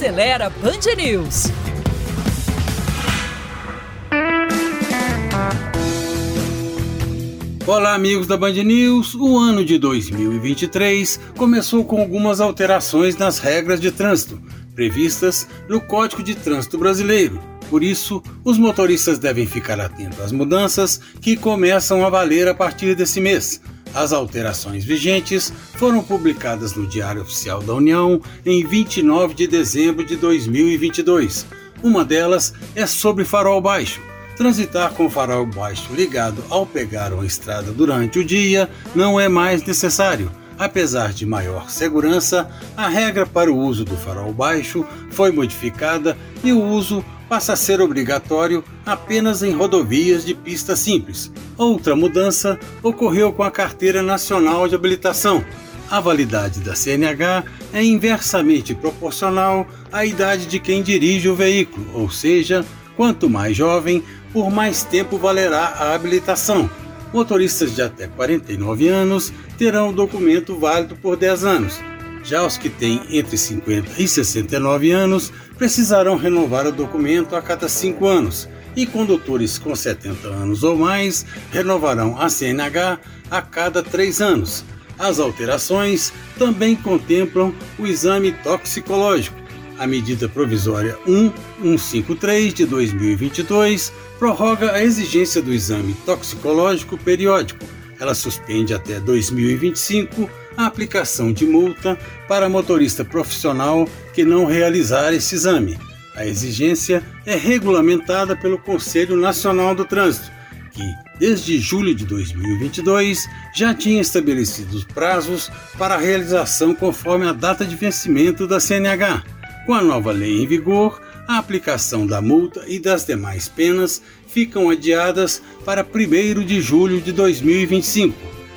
Acelera Band News. Olá, amigos da Band News. O ano de 2023 começou com algumas alterações nas regras de trânsito previstas no Código de Trânsito Brasileiro. Por isso, os motoristas devem ficar atentos às mudanças que começam a valer a partir desse mês. As alterações vigentes foram publicadas no Diário Oficial da União em 29 de dezembro de 2022. Uma delas é sobre farol baixo. Transitar com farol baixo ligado ao pegar uma estrada durante o dia não é mais necessário. Apesar de maior segurança, a regra para o uso do farol baixo foi modificada e o uso passa a ser obrigatório apenas em rodovias de pista simples. Outra mudança ocorreu com a Carteira Nacional de Habilitação. A validade da CNH é inversamente proporcional à idade de quem dirige o veículo, ou seja, quanto mais jovem, por mais tempo valerá a habilitação. Motoristas de até 49 anos terão o documento válido por 10 anos. Já os que têm entre 50 e 69 anos precisarão renovar o documento a cada 5 anos, e condutores com 70 anos ou mais renovarão a CNH a cada 3 anos. As alterações também contemplam o exame toxicológico, a medida provisória 1153 de 2022 prorroga a exigência do exame toxicológico periódico. Ela suspende até 2025 a aplicação de multa para motorista profissional que não realizar esse exame. A exigência é regulamentada pelo Conselho Nacional do Trânsito, que, desde julho de 2022, já tinha estabelecido os prazos para a realização conforme a data de vencimento da CNH. Com a nova lei em vigor, a aplicação da multa e das demais penas ficam adiadas para 1 de julho de 2025.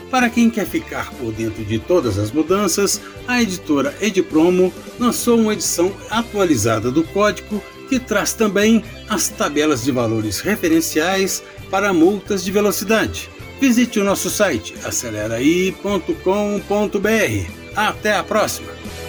Para quem quer ficar por dentro de todas as mudanças, a editora Edpromo lançou uma edição atualizada do código que traz também as tabelas de valores referenciais para multas de velocidade. Visite o nosso site aceleraí.com.br. Até a próxima!